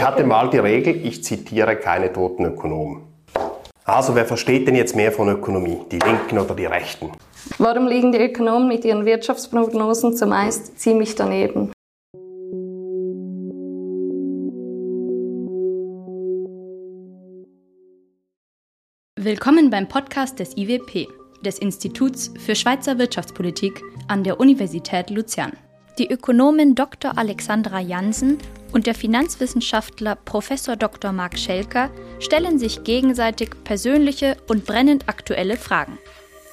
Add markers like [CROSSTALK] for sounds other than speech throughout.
Ich hatte mal die Regel, ich zitiere keine toten Ökonomen. Also wer versteht denn jetzt mehr von Ökonomie? Die Linken oder die Rechten? Warum liegen die Ökonomen mit ihren Wirtschaftsprognosen zumeist ziemlich daneben? Willkommen beim Podcast des IWP, des Instituts für Schweizer Wirtschaftspolitik an der Universität Luzern. Die Ökonomin Dr. Alexandra Jansen und der Finanzwissenschaftler Prof. Dr. Marc Schelker stellen sich gegenseitig persönliche und brennend aktuelle Fragen.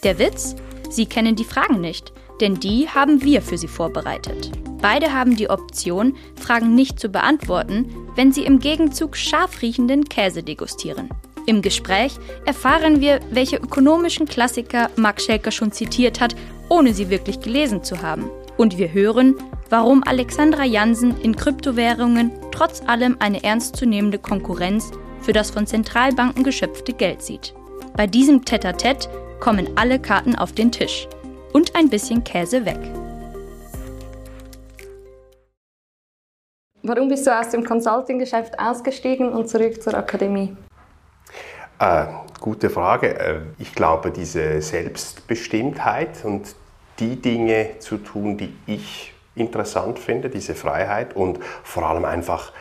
Der Witz? Sie kennen die Fragen nicht, denn die haben wir für sie vorbereitet. Beide haben die Option, Fragen nicht zu beantworten, wenn sie im Gegenzug scharf riechenden Käse degustieren. Im Gespräch erfahren wir, welche ökonomischen Klassiker Marc Schelker schon zitiert hat, ohne sie wirklich gelesen zu haben. Und wir hören, warum Alexandra Jansen in Kryptowährungen trotz allem eine ernstzunehmende Konkurrenz für das von Zentralbanken geschöpfte Geld sieht. Bei diesem Tete-a-Tete kommen alle Karten auf den Tisch und ein bisschen Käse weg. Warum bist du aus dem Consulting-Geschäft ausgestiegen und zurück zur Akademie? Äh, gute Frage. Äh, ich glaube, diese Selbstbestimmtheit und die Dinge zu tun, die ich interessant finde, diese Freiheit und vor allem einfach,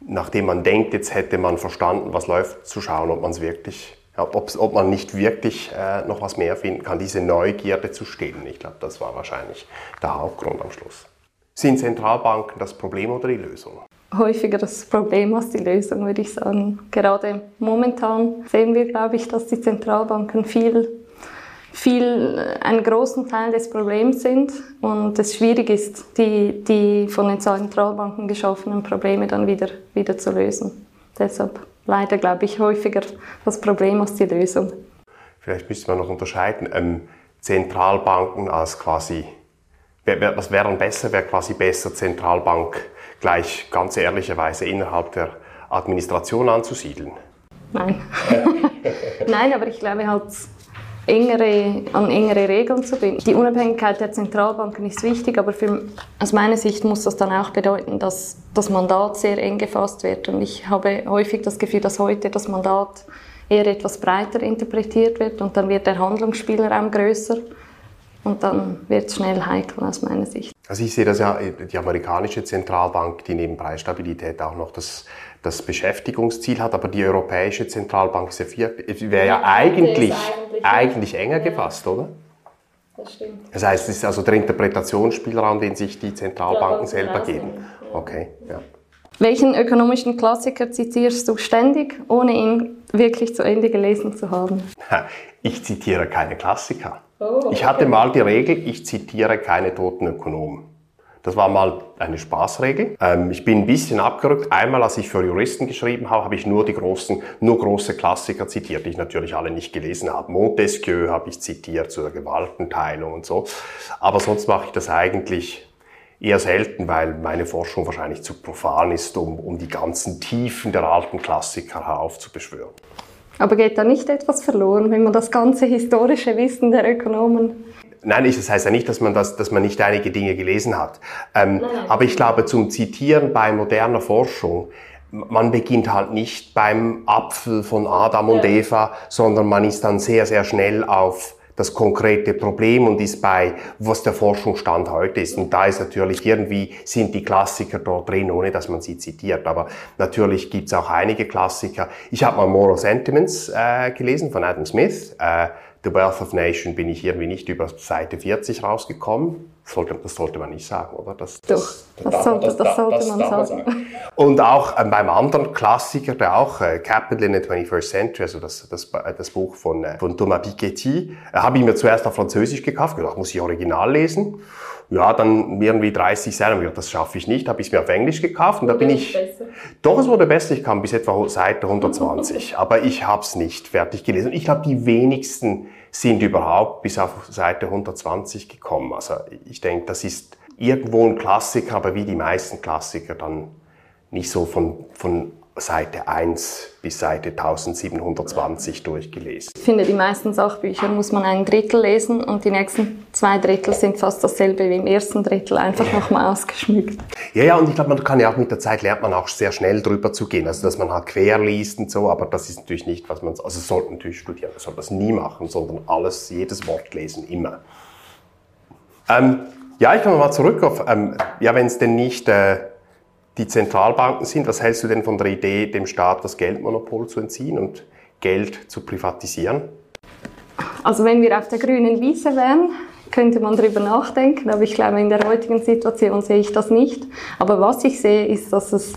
nachdem man denkt, jetzt hätte man verstanden, was läuft, zu schauen, ob man es wirklich, ob man nicht wirklich äh, noch was mehr finden kann, diese Neugierde zu stillen. Ich glaube, das war wahrscheinlich der Hauptgrund am Schluss. Sind Zentralbanken das Problem oder die Lösung? Häufiger das Problem als die Lösung, würde ich sagen. Gerade momentan sehen wir, glaube ich, dass die Zentralbanken viel viel einen großen Teil des Problems sind und es schwierig ist, die, die von den Zentralbanken geschaffenen Probleme dann wieder, wieder zu lösen. Deshalb leider, glaube ich, häufiger das Problem als die Lösung. Vielleicht müsste man noch unterscheiden, ähm, Zentralbanken als quasi, was wäre dann besser, wäre quasi besser Zentralbank gleich ganz ehrlicherweise innerhalb der Administration anzusiedeln? Nein. [LAUGHS] Nein, aber ich glaube halt, engere, an engere Regeln zu binden. Die Unabhängigkeit der Zentralbanken ist wichtig, aber für, aus meiner Sicht muss das dann auch bedeuten, dass das Mandat sehr eng gefasst wird. Und ich habe häufig das Gefühl, dass heute das Mandat eher etwas breiter interpretiert wird und dann wird der Handlungsspielraum größer. Und dann wird es schnell heikel aus meiner Sicht. Also ich sehe das ja, die amerikanische Zentralbank, die neben Preisstabilität auch noch das, das Beschäftigungsziel hat, aber die Europäische Zentralbank wäre ja eigentlich, eigentlich, eigentlich enger ja. gefasst, oder? Das stimmt. Das heißt, es ist also der Interpretationsspielraum, den sich die Zentralbanken selber geben. Okay, ja. Welchen ökonomischen Klassiker zitierst du ständig, ohne ihn wirklich zu Ende gelesen zu haben? Ich zitiere keine Klassiker. Oh, ich hatte mal die Regel, ich zitiere keine toten Ökonomen. Das war mal eine Spaßregel. Ähm, ich bin ein bisschen abgerückt. Einmal, als ich für Juristen geschrieben habe, habe ich nur die großen, nur große Klassiker zitiert, die ich natürlich alle nicht gelesen habe. Montesquieu habe ich zitiert zu der Gewaltenteilung und so. Aber sonst mache ich das eigentlich eher selten, weil meine Forschung wahrscheinlich zu profan ist, um, um die ganzen Tiefen der alten Klassiker heraufzubeschwören. Aber geht da nicht etwas verloren, wenn man das ganze historische Wissen der Ökonomen Nein, das heißt ja nicht, dass man, das, dass man nicht einige Dinge gelesen hat. Ähm. Aber ich glaube, zum Zitieren bei moderner Forschung, man beginnt halt nicht beim Apfel von Adam und ja. Eva, sondern man ist dann sehr, sehr schnell auf das konkrete Problem und ist bei, was der Forschungsstand heute ist. Und da ist natürlich irgendwie, sind die Klassiker dort drin, ohne dass man sie zitiert. Aber natürlich gibt's auch einige Klassiker. Ich habe mal Moral Sentiments äh, gelesen von Adam Smith. Äh, The Wealth of Nation bin ich irgendwie nicht über Seite 40 rausgekommen. Das sollte, das sollte man nicht sagen, oder? Das, Doch, das, das, sollte, das, das sollte man sagen. sagen. Und auch äh, beim anderen Klassiker, der auch äh, Capital in the 21st Century, also das, das, das Buch von, äh, von Thomas Piketty, äh, habe ich mir zuerst auf Französisch gekauft, gedacht, muss ich original lesen. Ja, dann irgendwie 30 Seiten, das schaffe ich nicht, habe ich es mir auf Englisch gekauft und da bin ich... Besser. Doch, es wurde besser, ich kam bis etwa Seite 120, [LAUGHS] aber ich habe es nicht fertig gelesen. Und ich glaube, die wenigsten sind überhaupt bis auf Seite 120 gekommen. Also ich denke, das ist irgendwo ein Klassiker, aber wie die meisten Klassiker dann nicht so von, von Seite 1 bis Seite 1720 durchgelesen. Ich finde, die meisten Sachbücher muss man ein Drittel lesen und die nächsten zwei Drittel sind fast dasselbe wie im ersten Drittel, einfach nochmal ausgeschmückt. Ja, ja, und ich glaube, man kann ja auch mit der Zeit lernt man auch sehr schnell drüber zu gehen, also dass man halt quer liest und so, aber das ist natürlich nicht, was man, also sollte natürlich studieren, man soll das nie machen, sondern alles, jedes Wort lesen, immer. Ähm, ja, ich komme mal zurück auf, ähm, ja, wenn es denn nicht äh, die Zentralbanken sind, was hältst du denn von der Idee, dem Staat das Geldmonopol zu entziehen und Geld zu privatisieren? Also wenn wir auf der grünen Wiese wären, könnte man darüber nachdenken, aber ich glaube, in der heutigen Situation sehe ich das nicht. Aber was ich sehe, ist, dass es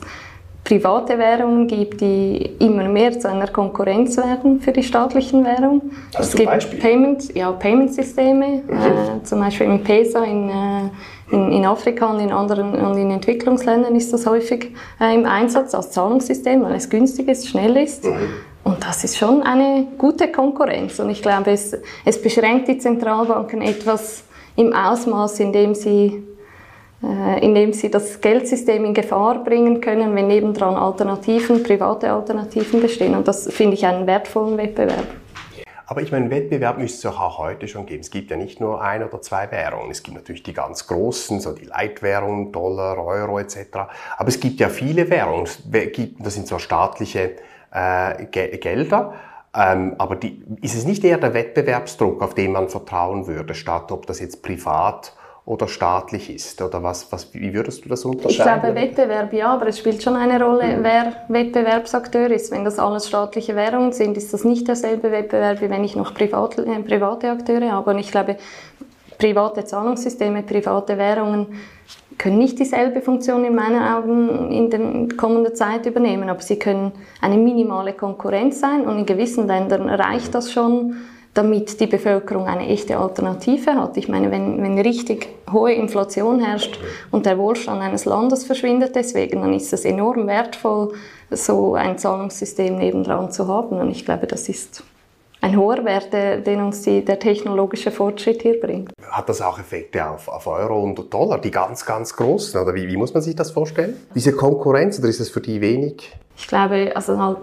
private Währungen gibt, die immer mehr zu einer Konkurrenz werden für die staatlichen Währungen. Hast es gibt? Payment, ja, Payment-Systeme, Mhm. äh, zum Beispiel im PESA in, äh, in, in Afrika und in anderen und in Entwicklungsländern ist das häufig äh, im Einsatz als Zahlungssystem, weil es günstig ist, schnell ist. Mhm. Und das ist schon eine gute Konkurrenz. Und ich glaube, es, es beschränkt die Zentralbanken etwas im Ausmaß, in dem sie äh, indem sie das Geldsystem in Gefahr bringen können, wenn nebendran Alternativen, private Alternativen bestehen. Und das finde ich einen wertvollen Wettbewerb. Aber ich meine, Wettbewerb müsste es auch heute schon geben. Es gibt ja nicht nur ein oder zwei Währungen. Es gibt natürlich die ganz großen, so die Leitwährungen, Dollar, Euro etc. Aber es gibt ja viele Währungen. Das sind zwar staatliche äh, Ge Gelder, ähm, aber die, ist es nicht eher der Wettbewerbsdruck, auf den man vertrauen würde, statt ob das jetzt privat oder staatlich ist? Oder was, was, wie würdest du das Ich unterscheiden? glaube, Wettbewerb ja, aber es spielt schon eine Rolle, wer Wettbewerbsakteur ist. Wenn das alles staatliche Währungen sind, ist das nicht derselbe Wettbewerb, wie wenn ich noch private, äh, private Akteure habe. Und ich glaube, private Zahlungssysteme, private Währungen können nicht dieselbe Funktion in meinen Augen in der kommenden Zeit übernehmen, aber sie können eine minimale Konkurrenz sein und in gewissen Ländern reicht das schon, damit die Bevölkerung eine echte Alternative hat. Ich meine, wenn, wenn richtig hohe Inflation herrscht und der Wohlstand eines Landes verschwindet deswegen, dann ist es enorm wertvoll, so ein Zahlungssystem nebendran zu haben. Und ich glaube, das ist ein hoher Wert, den uns die, der technologische Fortschritt hier bringt. Hat das auch Effekte auf, auf Euro und Dollar, die ganz, ganz großen? Oder wie, wie muss man sich das vorstellen? Diese Konkurrenz, oder ist es für die wenig? Ich glaube, also halt,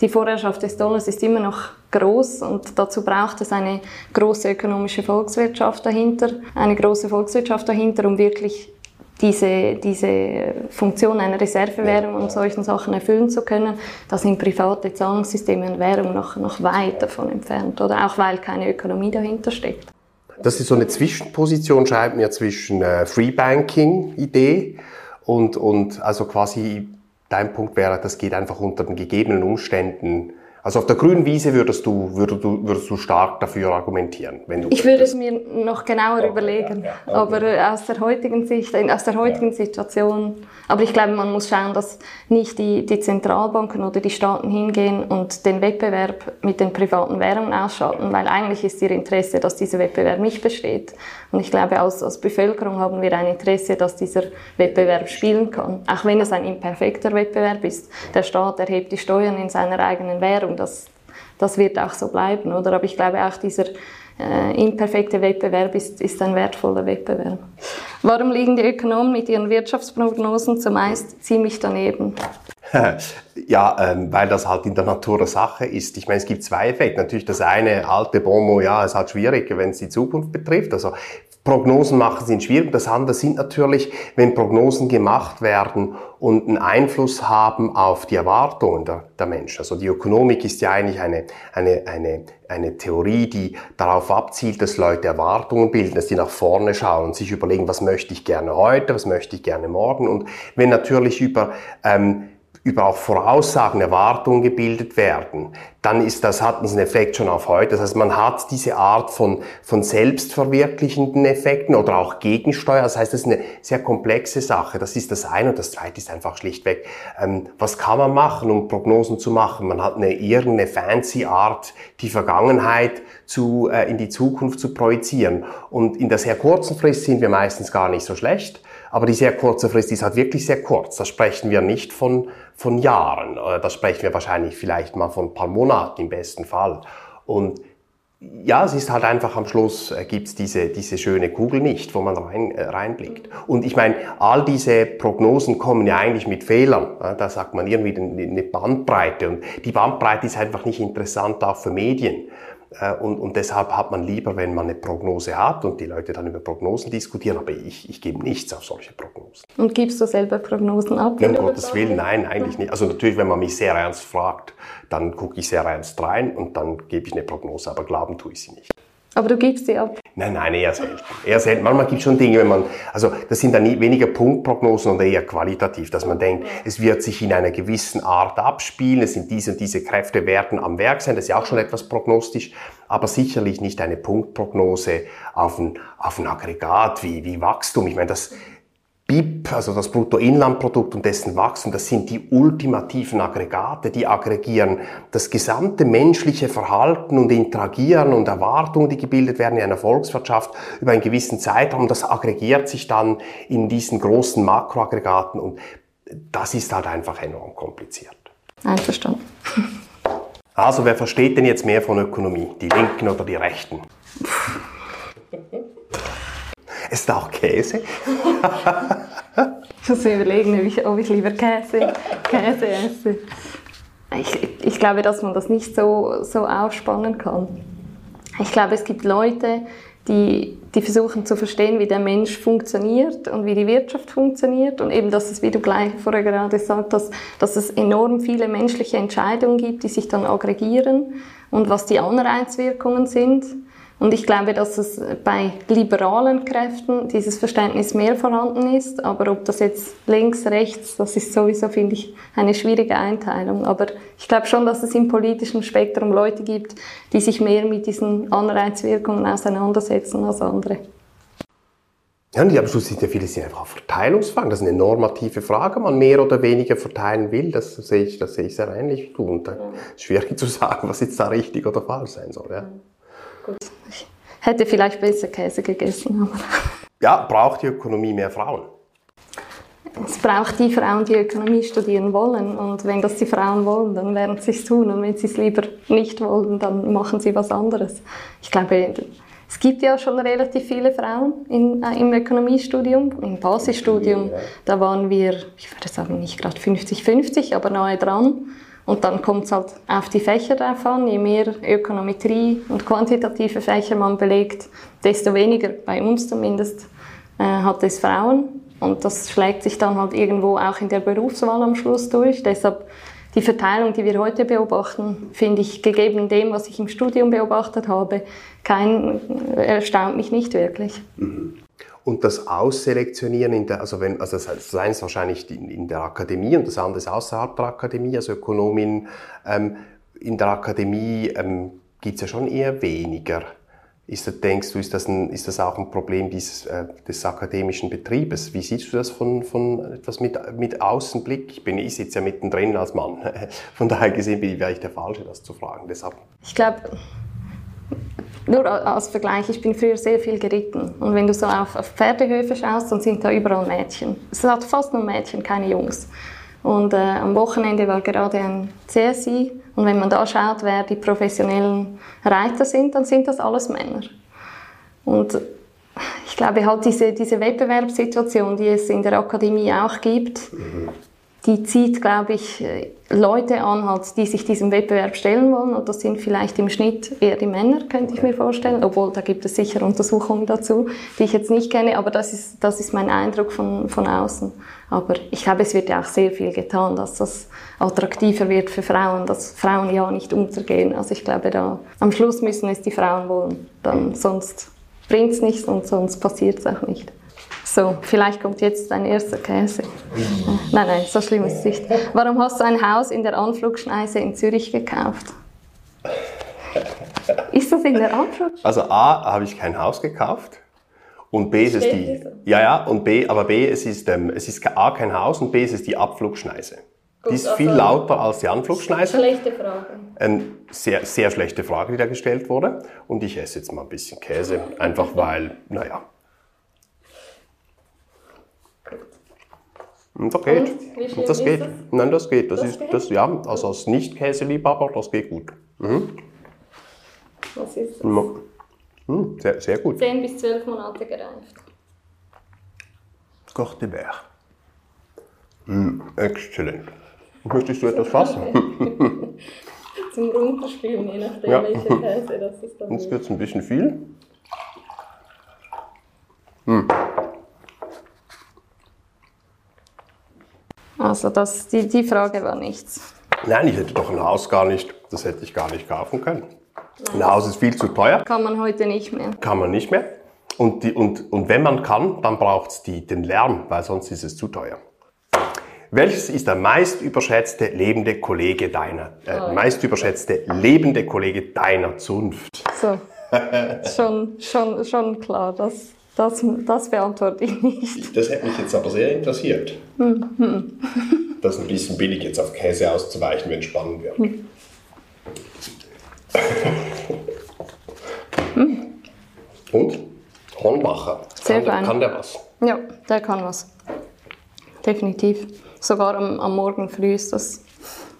die Vorherrschaft des Dollars ist immer noch groß und dazu braucht es eine große ökonomische Volkswirtschaft dahinter, eine große Volkswirtschaft dahinter, um wirklich diese, diese Funktion einer Reservewährung und solchen Sachen erfüllen zu können. Da sind private Zahlungssysteme und Währung noch, noch weit davon entfernt. Oder auch weil keine Ökonomie dahinter steckt. Das ist so eine Zwischenposition, schreibt mir, zwischen äh, Free Banking Idee und, und also quasi dein Punkt wäre, das geht einfach unter den gegebenen Umständen. Also auf der grünen Wiese würdest du, würdest du, würdest du stark dafür argumentieren, wenn du Ich würde es mir noch genauer überlegen, ja, ja. aber äh, aus der heutigen Sicht, aus der heutigen Situation. Aber ich glaube, man muss schauen, dass nicht die, die Zentralbanken oder die Staaten hingehen und den Wettbewerb mit den privaten Währungen ausschalten, weil eigentlich ist ihr Interesse, dass dieser Wettbewerb nicht besteht. Und ich glaube, als, als Bevölkerung haben wir ein Interesse, dass dieser Wettbewerb spielen kann, auch wenn es ein imperfekter Wettbewerb ist. Der Staat erhebt die Steuern in seiner eigenen Währung, das, das wird auch so bleiben, oder? Aber ich glaube auch dieser äh, imperfekte Wettbewerb ist, ist ein wertvoller Wettbewerb. Warum liegen die Ökonomen mit ihren Wirtschaftsprognosen zumeist ziemlich daneben? [LAUGHS] Ja, ähm, weil das halt in der Natur der Sache ist. Ich meine, es gibt zwei Effekte. Natürlich das eine alte Bomo, ja, es ist halt schwierig, wenn es die Zukunft betrifft. Also Prognosen machen sind schwierig. Das andere sind natürlich, wenn Prognosen gemacht werden und einen Einfluss haben auf die Erwartungen der, der Menschen. Also die Ökonomik ist ja eigentlich eine, eine, eine, eine Theorie, die darauf abzielt, dass Leute Erwartungen bilden, dass die nach vorne schauen und sich überlegen, was möchte ich gerne heute, was möchte ich gerne morgen. Und wenn natürlich über ähm, über auch Voraussagen, Erwartungen gebildet werden, dann ist das, hat das einen Effekt schon auf heute. Das heißt, man hat diese Art von, von selbstverwirklichenden Effekten oder auch Gegensteuer. Das heißt, das ist eine sehr komplexe Sache. Das ist das eine. Und das zweite ist einfach schlichtweg, ähm, was kann man machen, um Prognosen zu machen? Man hat eine irgendeine fancy Art, die Vergangenheit zu, äh, in die Zukunft zu projizieren. Und in der sehr kurzen Frist sind wir meistens gar nicht so schlecht. Aber die sehr kurze Frist ist halt wirklich sehr kurz. Da sprechen wir nicht von, von Jahren. Oder Da sprechen wir wahrscheinlich vielleicht mal von ein paar Monaten im besten Fall. Und ja, es ist halt einfach am Schluss äh, gibt's diese, diese schöne Kugel nicht, wo man rein, äh, reinblickt. Und ich meine, all diese Prognosen kommen ja eigentlich mit Fehlern. Da sagt man irgendwie eine Bandbreite. Und die Bandbreite ist einfach nicht interessant auch für Medien. Äh, und, und deshalb hat man lieber, wenn man eine Prognose hat und die Leute dann über Prognosen diskutieren, aber ich, ich gebe nichts auf solche Prognosen. Und gibst du selber Prognosen ab? Um Gottes Willen, nein, eigentlich nicht. Also natürlich, wenn man mich sehr ernst fragt, dann gucke ich sehr ernst rein und dann gebe ich eine Prognose, aber glauben tue ich sie nicht. Aber du gibst sie ab? Nein, nein, eher selten. Eher selten. Manchmal gibt es schon Dinge, wenn man, also das sind dann weniger Punktprognosen und eher qualitativ, dass man denkt, es wird sich in einer gewissen Art abspielen, es sind diese und diese Kräfte werden am Werk sein, das ist ja auch schon etwas prognostisch, aber sicherlich nicht eine Punktprognose auf ein, auf ein Aggregat wie, wie Wachstum. Ich meine, das, BIP, also das Bruttoinlandprodukt und dessen Wachstum, das sind die ultimativen Aggregate, die aggregieren das gesamte menschliche Verhalten und Interagieren und Erwartungen, die gebildet werden in einer Volkswirtschaft über einen gewissen Zeitraum. Das aggregiert sich dann in diesen großen Makroaggregaten und das ist halt einfach enorm kompliziert. Einverstanden. Also, wer versteht denn jetzt mehr von Ökonomie? Die Linken oder die Rechten? [LAUGHS] Ist da auch Käse? ich muss mir überlegen, ob ich, ob ich lieber Käse, Käse esse. Ich, ich glaube, dass man das nicht so, so aufspannen kann. Ich glaube, es gibt Leute, die, die versuchen zu verstehen, wie der Mensch funktioniert und wie die Wirtschaft funktioniert und eben, dass es, wie du gleich vorher gerade gesagt hast, dass es enorm viele menschliche Entscheidungen gibt, die sich dann aggregieren und was die Anreizwirkungen sind. Und ich glaube, dass es bei liberalen Kräften dieses Verständnis mehr vorhanden ist. Aber ob das jetzt links, rechts, das ist sowieso, finde ich, eine schwierige Einteilung. Aber ich glaube schon, dass es im politischen Spektrum Leute gibt, die sich mehr mit diesen Anreizwirkungen auseinandersetzen als andere. Ja, und am Schluss sind ja viele sind einfach Verteilungsfragen. Das ist eine normative Frage, man mehr oder weniger verteilen will. Das sehe ich, das sehe ich sehr ähnlich. Und da ist schwierig zu sagen, was jetzt da richtig oder falsch sein soll. Ja. Gut. Ich hätte vielleicht besser Käse gegessen. Ja, braucht die Ökonomie mehr Frauen? Es braucht die Frauen, die Ökonomie studieren wollen. Und wenn das die Frauen wollen, dann werden sie es tun. Und wenn sie es lieber nicht wollen, dann machen sie was anderes. Ich glaube, es gibt ja schon relativ viele Frauen in, äh, im Ökonomiestudium, im Basisstudium. Da waren wir, ich würde sagen, nicht gerade 50-50, aber nahe dran. Und dann kommt es halt auf die Fächer drauf an. Je mehr Ökonometrie und quantitative Fächer man belegt, desto weniger, bei uns zumindest, äh, hat es Frauen. Und das schlägt sich dann halt irgendwo auch in der Berufswahl am Schluss durch. Deshalb die Verteilung, die wir heute beobachten, finde ich, gegeben dem, was ich im Studium beobachtet habe, kein, erstaunt mich nicht wirklich. Mhm und das Ausselektionieren in der, also wenn, also das eine ist wahrscheinlich in, in der Akademie und das andere ist außerhalb der Akademie, also Ökonomin, ähm, in der Akademie ähm, gibt es ja schon eher weniger. Ist das, denkst du, ist das, ein, ist das auch ein Problem dieses, äh, des akademischen Betriebes? Wie siehst du das von, von etwas mit, mit Außenblick? Ich, bin, ich sitze ja mittendrin als Mann. [LAUGHS] Von daher gesehen bin ich, wäre ich der Falsche, das zu fragen. Deshalb. Ich glaube, nur als Vergleich, ich bin früher sehr viel geritten. Und wenn du so auf, auf Pferdehöfe schaust, dann sind da überall Mädchen. Es hat fast nur Mädchen, keine Jungs. Und äh, am Wochenende war gerade ein CSI. Und wenn man da schaut, wer die professionellen Reiter sind, dann sind das alles Männer. Und ich glaube halt diese, diese Wettbewerbssituation, die es in der Akademie auch gibt, mhm die zieht, glaube ich, Leute an, halt, die sich diesem Wettbewerb stellen wollen. Und das sind vielleicht im Schnitt eher die Männer, könnte ich mir vorstellen. Obwohl, da gibt es sicher Untersuchungen dazu, die ich jetzt nicht kenne. Aber das ist, das ist mein Eindruck von, von außen. Aber ich glaube, es wird ja auch sehr viel getan, dass das attraktiver wird für Frauen, dass Frauen ja nicht untergehen. Also ich glaube, da am Schluss müssen es die Frauen wollen. Dann, sonst bringt es nichts und sonst passiert es auch nicht. So, vielleicht kommt jetzt dein erster Käse. Nein, nein, so schlimm ist es nicht. Warum hast du ein Haus in der Anflugschneise in Zürich gekauft? Ist das in der Anflugschneise? Also A, habe ich kein Haus gekauft. Und B ist es die, ja, ja, und B, aber B, es ist, ähm, es ist A, kein Haus und B, es ist die Abflugschneise. Gut, die ist viel also lauter als die Anflugschneise. Schlechte Frage. Eine sehr, sehr schlechte Frage, die da gestellt wurde. Und ich esse jetzt mal ein bisschen Käse, einfach weil, naja, Und das geht. Und das geht. Das? Nein, das geht. Das, das ist, geht? Das, ja, also als Nicht-Käseliebhaber, das geht gut. Mhm. Was ist das? Hm, sehr, sehr gut. 10 bis 12 Monate gereift. Corte Vert. Hm, exzellent. Möchtest du etwas fassen? [LAUGHS] Zum Runterspielen, je nachdem, Ja. welche Käse das ist. Dann Jetzt wird es ein bisschen viel. Also das, die, die Frage war nichts. Nein, ich hätte doch ein Haus gar nicht, das hätte ich gar nicht kaufen können. Ein Haus ist viel zu teuer, Kann man heute nicht mehr. kann man nicht mehr. Und, die, und, und wenn man kann, dann braucht es den Lärm, weil sonst ist es zu teuer. Welches ist der meist überschätzte lebende Kollege deiner, äh, meist überschätzte lebende Kollege deiner Zunft? So, [LAUGHS] schon, schon, schon klar, das, das, das beantworte ich nicht. Das hätte mich jetzt aber sehr interessiert. Das ist ein bisschen billig, jetzt auf Käse auszuweichen, wenn es spannend wird. Und? Hornbacher. Sehr kann, der- fein. kann der was? Ja, der kann was. Definitiv. Sogar am, am Morgen früh ist das,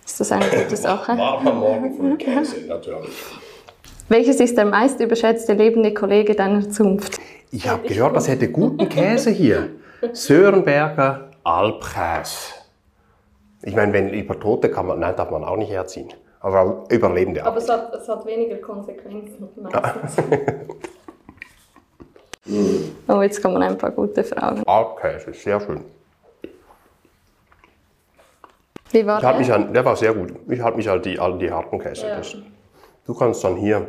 ist das eine gute [LAUGHS] Sache. Warm am Morgen früh Käse, natürlich. Welches ist der meist überschätzte lebende Kollege deiner Zunft? Ich habe gehört, das hätte guten Käse hier. Sörenberger Alpkäse. Ich meine, wenn über Tote kann man, nein, darf man auch nicht herziehen. Aber Überlebende auch. Aber es hat, es hat weniger Konsequenzen meistens. [LAUGHS] oh, jetzt kommen ein paar gute Fragen. Alpkäse, sehr schön. Wie war Ich halte mich der? an, der war sehr gut. Ich halte mich an die, an die harten Käse. Ja. Du kannst dann hier,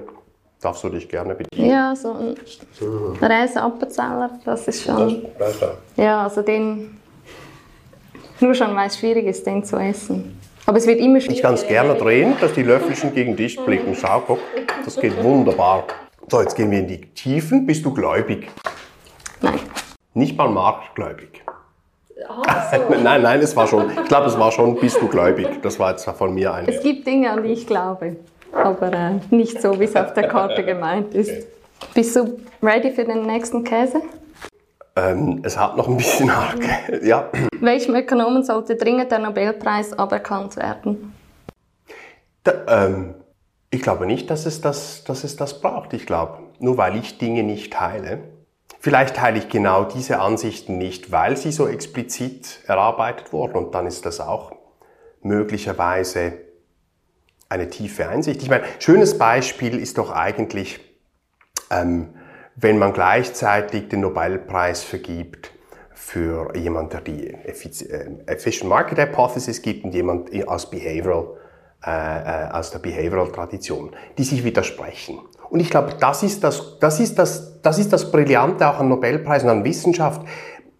darfst du dich gerne bedienen. Ja, so ein Reise Appenzeller, das ist schon... Das, das, Ja, also den... Nur schon, weil es schwierig ist, den zu essen. Aber es wird immer schwieriger. ich kann es gerne drehen, dass die Löffelchen gegen dich blicken. Schau, guck, das geht wunderbar. So, jetzt gehen wir in die Tiefen. Bist du gläubig? Nein. Nicht mal marktgläubig. Ah, so. [LAUGHS] Nein, nein, es war schon, ich glaube, es war schon, bist du gläubig. Das war jetzt von mir eine. Es gibt Dinge, an die ich glaube, aber äh, nicht so, wie es auf der Karte [LAUGHS] gemeint ist. Bist du ready für den nächsten Käse? Ähm, es hat noch ein bisschen arg. Ja. Welchem Ökonomen sollte dringend der Nobelpreis aberkannt werden? Da, ähm, ich glaube nicht, dass es, das, dass es das braucht. Ich glaube, nur weil ich Dinge nicht teile, vielleicht teile ich genau diese Ansichten nicht, weil sie so explizit erarbeitet wurden und dann ist das auch möglicherweise eine tiefe Einsicht. Ich meine, schönes Beispiel ist doch eigentlich, ähm, wenn man gleichzeitig den Nobelpreis vergibt für jemand, der die äh, Efficient Market Hypothesis gibt und jemand aus Behavioral, äh, äh, aus der Behavioral Tradition, die sich widersprechen. Und ich glaube, das ist das, das ist das, das ist das Brillante auch an Nobelpreisen, an Wissenschaft.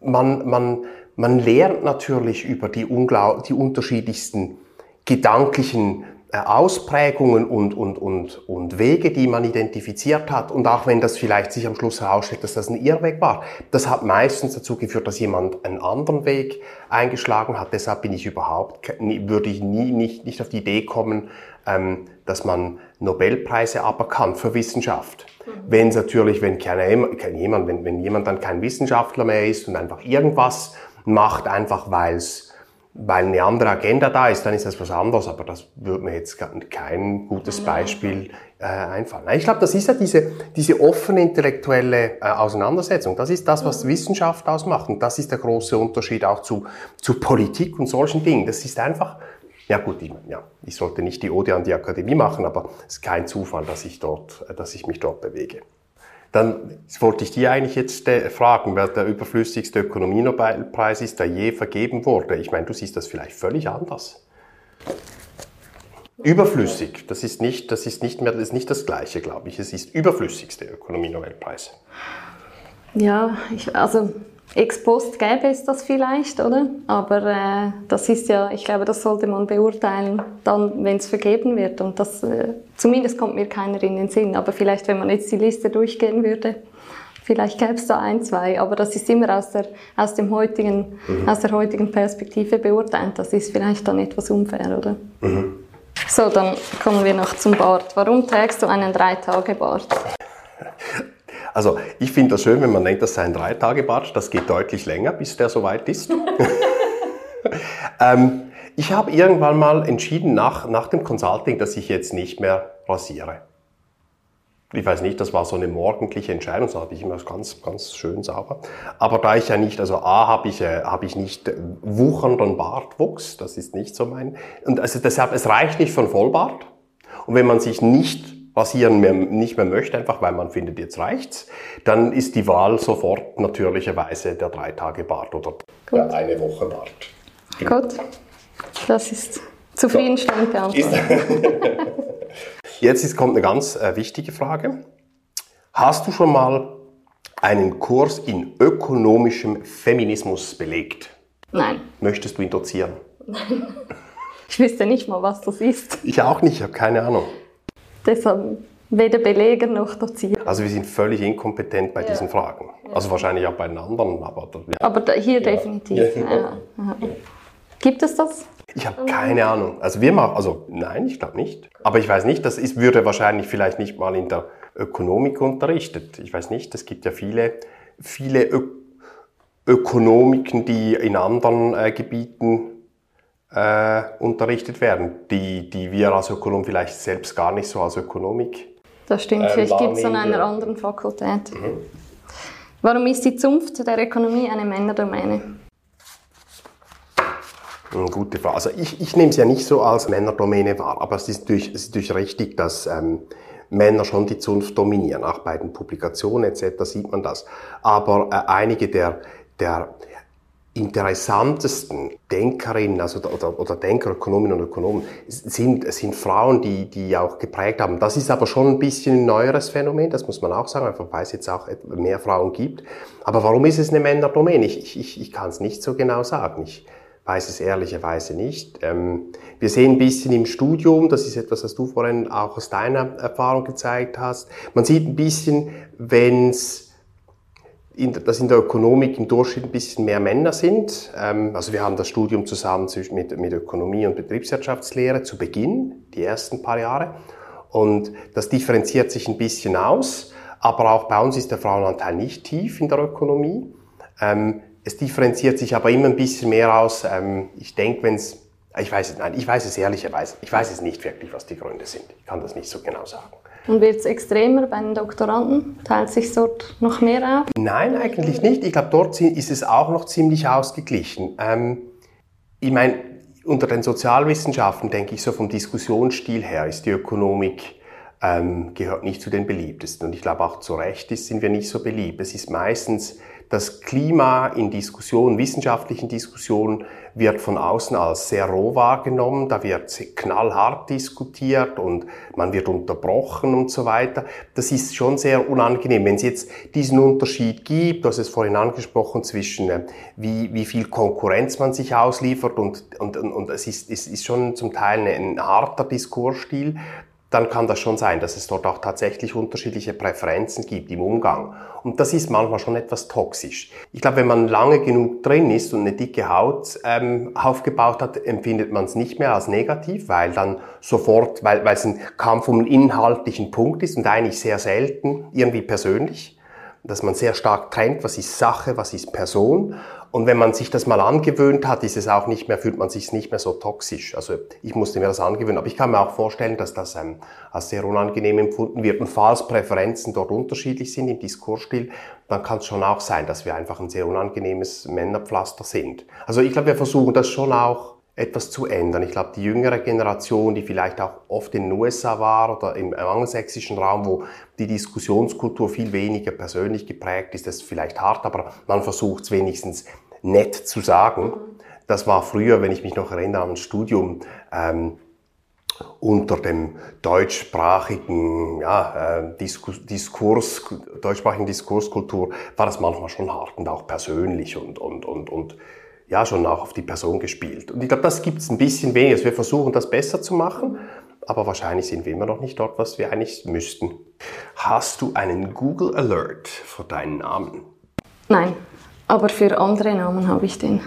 Man, man, man lernt natürlich über die, die unterschiedlichsten gedanklichen Ausprägungen und, und, und, und Wege, die man identifiziert hat. Und auch wenn das vielleicht sich am Schluss herausstellt, dass das ein Irrweg war, das hat meistens dazu geführt, dass jemand einen anderen Weg eingeschlagen hat. Deshalb bin ich überhaupt, würde ich nie, nicht, nicht auf die Idee kommen, ähm, dass man Nobelpreise aberkannt für Wissenschaft. Wenn es natürlich, wenn keiner, kein jemand, wenn, wenn jemand dann kein Wissenschaftler mehr ist und einfach irgendwas macht, einfach weil es weil eine andere Agenda da ist, dann ist das was anderes, aber das würde mir jetzt kein gutes Beispiel äh, einfallen. Ich glaube, das ist ja diese, diese offene intellektuelle äh, Auseinandersetzung. Das ist das, was Wissenschaft ausmacht. Und das ist der große Unterschied auch zu, zu Politik und solchen Dingen. Das ist einfach, ja gut, ich, ja, ich sollte nicht die Ode an die Akademie machen, aber es ist kein Zufall, dass ich, dort, äh, dass ich mich dort bewege. Dann wollte ich dir eigentlich jetzt fragen, wer der überflüssigste Ökonomienobelpreis ist, der je vergeben wurde. Ich meine, du siehst das vielleicht völlig anders. Überflüssig, das ist nicht, das ist nicht mehr, das ist nicht das Gleiche, glaube ich. Es ist überflüssigste Ökonomienobelpreis. Ja, ich, also ex post gäbe es das vielleicht, oder? Aber äh, das ist ja, ich glaube, das sollte man beurteilen, dann, wenn es vergeben wird. Und das, äh, zumindest kommt mir keiner in den Sinn. Aber vielleicht, wenn man jetzt die Liste durchgehen würde, vielleicht gäbe es da ein, zwei. Aber das ist immer aus der, aus dem heutigen, aus der heutigen Perspektive beurteilt. Das ist vielleicht dann etwas unfair, oder? So, dann kommen wir noch zum Bart. Warum trägst du einen Drei-Tage-Bart? Also ich finde das schön, wenn man denkt, das sei ein Drei-Tage-Bart. Das geht deutlich länger, bis der soweit ist. [LAUGHS] [LAUGHS] ähm, ich habe irgendwann mal entschieden nach, nach dem Consulting, dass ich jetzt nicht mehr rasiere. ich weiß nicht, das war so eine morgendliche Entscheidung, das hatte ich immer ganz, ganz schön sauber. Aber da ich ja nicht, also A, habe ich, äh, habe ich nicht äh, wuchernden Bartwuchs, das ist nicht so mein, und also deshalb, es reicht nicht von Vollbart. Und wenn man sich nicht rasieren mehr, nicht mehr möchte, einfach weil man findet, jetzt reicht's, dann ist die Wahl sofort natürlicherweise der drei Tage Bart oder der eine Woche Bart. Gut, das ist zufriedenstellend beantwortet. [LAUGHS] Jetzt ist, kommt eine ganz äh, wichtige Frage. Hast du schon mal einen Kurs in ökonomischem Feminismus belegt? Nein. Möchtest du ihn dozieren? Nein. Ich wüsste nicht mal, was das ist. Ich auch nicht, ich habe keine Ahnung. Deshalb weder belegen noch dozieren. Also wir sind völlig inkompetent bei ja. diesen Fragen. Also wahrscheinlich auch bei den anderen, aber... Ja. Aber hier definitiv. Gibt es das? Ich habe keine Ahnung. Also wir machen, also nein, ich glaube nicht. Aber ich weiß nicht, das ist, würde wahrscheinlich vielleicht nicht mal in der Ökonomik unterrichtet. Ich weiß nicht, es gibt ja viele, viele Ö Ökonomiken, die in anderen äh, Gebieten äh, unterrichtet werden, die, die wir als Ökonom vielleicht selbst gar nicht so als Ökonomik. Das stimmt, äh, vielleicht gibt es an einer anderen Fakultät. Mhm. Warum ist die Zunft der Ökonomie eine Männerdomäne? Eine gute Frage. Also ich, ich nehme es ja nicht so als Männerdomäne wahr, aber es ist durch, es ist durch richtig, dass ähm, Männer schon die Zunft dominieren. Auch bei den Publikationen etc. sieht man das. Aber äh, einige der, der interessantesten Denkerinnen also, oder, oder Denker, Ökonominnen und Ökonomen sind, sind Frauen, die, die auch geprägt haben. Das ist aber schon ein bisschen ein neueres Phänomen, das muss man auch sagen, einfach weil es jetzt auch mehr Frauen gibt. Aber warum ist es eine Männerdomäne? Ich, ich, ich kann es nicht so genau sagen. Ich weiß es ehrlicherweise nicht. Ähm, wir sehen ein bisschen im Studium, das ist etwas, was du vorhin auch aus deiner Erfahrung gezeigt hast. Man sieht ein bisschen, wenn es in, dass in der Ökonomik im Durchschnitt ein bisschen mehr Männer sind. Ähm, also wir haben das Studium zusammen mit, mit Ökonomie und Betriebswirtschaftslehre zu Beginn, die ersten paar Jahre. Und das differenziert sich ein bisschen aus. Aber auch bei uns ist der Frauenanteil nicht tief in der Ökonomie. Ähm, es differenziert sich aber immer ein bisschen mehr aus. Ähm, ich denke, wenn es, ich weiß es, nein, ich weiß es ehrlicherweise, ich weiß es nicht wirklich, was die Gründe sind. Ich kann das nicht so genau sagen. Und wird es extremer bei den Doktoranden? Teilt sich dort noch mehr auf? Nein, eigentlich nicht. Ich glaube, dort ist es auch noch ziemlich ausgeglichen. Ähm, ich meine, unter den Sozialwissenschaften denke ich so vom Diskussionsstil her ist die Ökonomik ähm, gehört nicht zu den beliebtesten. Und ich glaube auch zu Recht ist, sind wir nicht so beliebt. Es ist meistens das Klima in Diskussionen, wissenschaftlichen Diskussionen, wird von außen als sehr roh wahrgenommen. Da wird knallhart diskutiert und man wird unterbrochen und so weiter. Das ist schon sehr unangenehm. Wenn es jetzt diesen Unterschied gibt, du hast es vorhin angesprochen, zwischen äh, wie, wie viel Konkurrenz man sich ausliefert und, und, und es, ist, es ist schon zum Teil ein harter Diskursstil, dann kann das schon sein, dass es dort auch tatsächlich unterschiedliche Präferenzen gibt im Umgang. Und das ist manchmal schon etwas toxisch. Ich glaube, wenn man lange genug drin ist und eine dicke Haut ähm, aufgebaut hat, empfindet man es nicht mehr als negativ, weil dann sofort, weil, weil es ein Kampf um einen inhaltlichen Punkt ist und eigentlich sehr selten irgendwie persönlich dass man sehr stark trennt, was ist Sache, was ist Person. Und wenn man sich das mal angewöhnt hat, ist es auch nicht mehr, fühlt man sich nicht mehr so toxisch. Also ich musste mir das angewöhnen. Aber ich kann mir auch vorstellen, dass das ähm, als sehr unangenehm empfunden wird. Und falls Präferenzen dort unterschiedlich sind im Diskursstil, dann kann es schon auch sein, dass wir einfach ein sehr unangenehmes Männerpflaster sind. Also ich glaube, wir versuchen das schon auch etwas zu ändern. Ich glaube, die jüngere Generation, die vielleicht auch oft in den USA war oder im angelsächsischen Raum, wo die Diskussionskultur viel weniger persönlich geprägt ist, das ist vielleicht hart, aber man versucht es wenigstens nett zu sagen. Das war früher, wenn ich mich noch erinnere ein Studium, ähm, unter dem deutschsprachigen ja, äh, Diskurs, Diskurs, deutschsprachigen Diskurskultur war das manchmal schon hart und auch persönlich und, und, und, und ja schon auch auf die Person gespielt. Und ich glaube, das gibt es ein bisschen weniger. Also wir versuchen das besser zu machen, aber wahrscheinlich sind wir immer noch nicht dort, was wir eigentlich müssten. Hast du einen Google Alert für deinen Namen? Nein, aber für andere Namen habe ich den.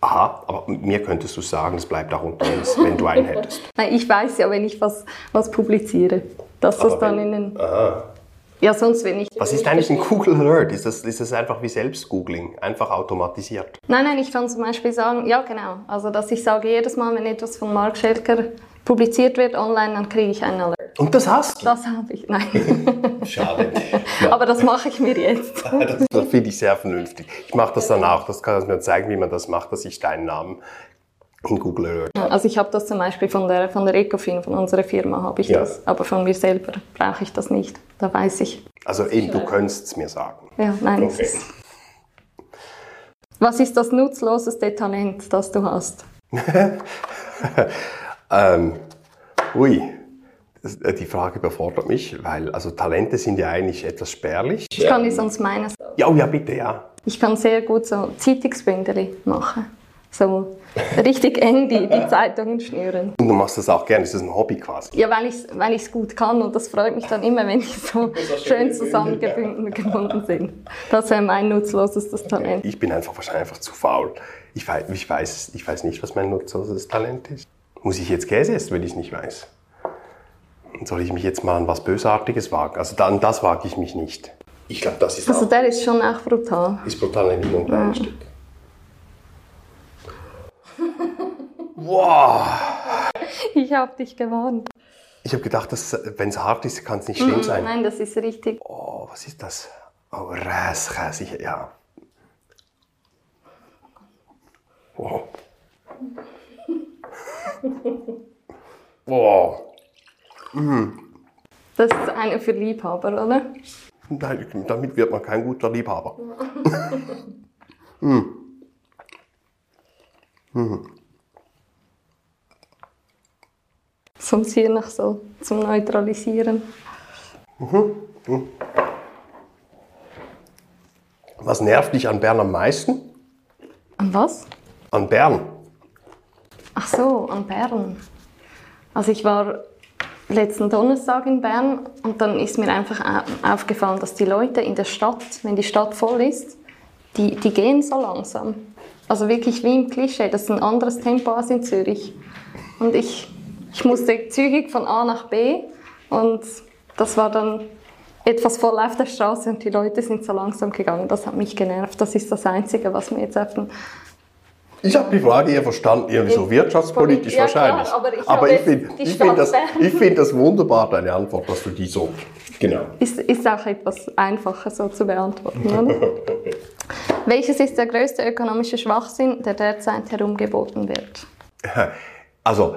Aha, aber mir könntest du sagen, es bleibt auch unter uns, wenn du einen hättest. [LAUGHS] Nein, ich weiß ja, wenn ich was, was publiziere, dass aber das dann wenn, in den... Aha. Ja, sonst wenn ich. Was ist eigentlich ein Google Alert? Ist das, ist das einfach wie Selbstgoogling, einfach automatisiert? Nein, nein, ich kann zum Beispiel sagen, ja genau, also dass ich sage jedes Mal, wenn etwas von Mark Schelker publiziert wird online, dann kriege ich einen Alert. Und das hast du? Das habe ich, nein. [LAUGHS] Schade. [LAUGHS] Aber das mache ich mir jetzt. [LAUGHS] das, das finde ich sehr vernünftig. Ich mache das dann auch. Das kann ich mir zeigen, wie man das macht, dass ich deinen Namen in Google Alert. Also ich habe das zum Beispiel von der, von der Ecofin, von unserer Firma habe ich Ja. das. Aber von mir selber brauche ich das nicht. Da weiß ich. Also eben, du könntest es mir sagen. Ja, nein. Okay. ist- Was ist das nutzloseste Talent, das du hast? [LAUGHS] Ähm, ui, äh, die Frage überfordert mich, weil also Talente sind ja eigentlich etwas spärlich. Ich kann dir sonst meines. Ja, oh ja, bitte, ja. Ich kann sehr gut so Zeitungsbündeli machen. So richtig eng die, die Zeitungen schnüren. Und du machst das auch gerne, ist das ein Hobby quasi? Ja, weil ich es weil ich's gut kann und das freut mich dann immer, wenn die so schön zusammengebunden gebunden sind. Das wäre mein nutzlosestes Talent. Ich bin einfach wahrscheinlich einfach zu faul. Ich weiß, ich weiß, ich weiß nicht, was mein nutzloses Talent ist. Muss ich jetzt Käse essen, wenn ich es nicht weiß? Soll ich mich jetzt mal an was Bösartiges wagen? Also an das wage ich mich nicht. Ich glaube, das ist, Also auch, der ist schon auch brutal. ist brutal ein Hin- und Kleinstück. Wow! Ich habe dich gewarnt. Ich habe gedacht, wenn es hart ist, kann es nicht schlimm sein. Nein, das ist richtig. Oh, was ist das? Oh, Reiskäse, ich- ja. Wow. [LAUGHS] Wow. Das ist eine für Liebhaber, oder? Nein, damit wird man kein guter Liebhaber. [LAUGHS] Sonst hier noch so zum Neutralisieren. Was nervt dich an Bern am meisten? An was? An Bern. Ach so, an Bern. Also ich war letzten Donnerstag in Bern und dann ist mir einfach au- aufgefallen, dass die Leute in der Stadt, wenn die Stadt voll ist, die, die gehen so langsam. Also wirklich wie im Klischee, das ist ein anderes Tempo als in Zürich. Und ich, ich musste zügig von A nach B und das war dann etwas voll auf der Straße und die Leute sind so langsam gegangen. Das hat mich genervt. Das ist das Einzige, was mir jetzt auf den Ich habe die Frage eher verstanden, irgendwie so wirtschaftspolitisch Ja, klar, wahrscheinlich. aber ich aber ich finde find das, ich find das wunderbar, deine Antwort, dass du die so. Genau. Ist, ist auch etwas einfacher so zu beantworten, oder? [LAUGHS] Welches ist der größte ökonomische Schwachsinn, der derzeit herumgeboten wird? Also,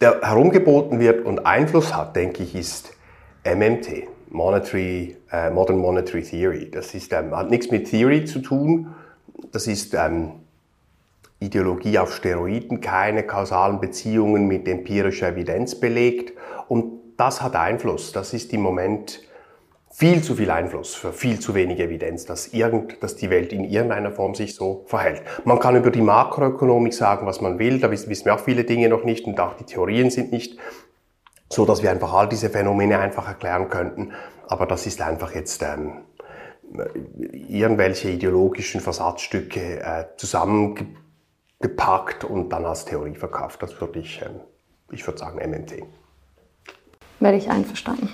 der herumgeboten wird und Einfluss hat, denke ich, ist MMT, Monetary, äh, Modern Monetary Theory. Das ist, ähm, hat nichts mit Theory zu tun. Das ist ähm, Ideologie auf Steroiden, keine kausalen Beziehungen mit empirischer Evidenz belegt. Und das hat Einfluss. Das ist im Moment viel zu viel Einfluss für viel zu wenig Evidenz, dass, irgend, dass die Welt in irgendeiner Form sich so verhält. Man kann über die Makroökonomik sagen, was man will, da wissen wir auch viele Dinge noch nicht und auch die Theorien sind nicht so, dass wir einfach all diese Phänomene einfach erklären könnten. Aber das ist einfach jetzt ähm, irgendwelche ideologischen Versatzstücke äh, zusammengepackt und dann als Theorie verkauft. Das würde ich, ähm, ich würde sagen, MMT. Wäre ich einverstanden.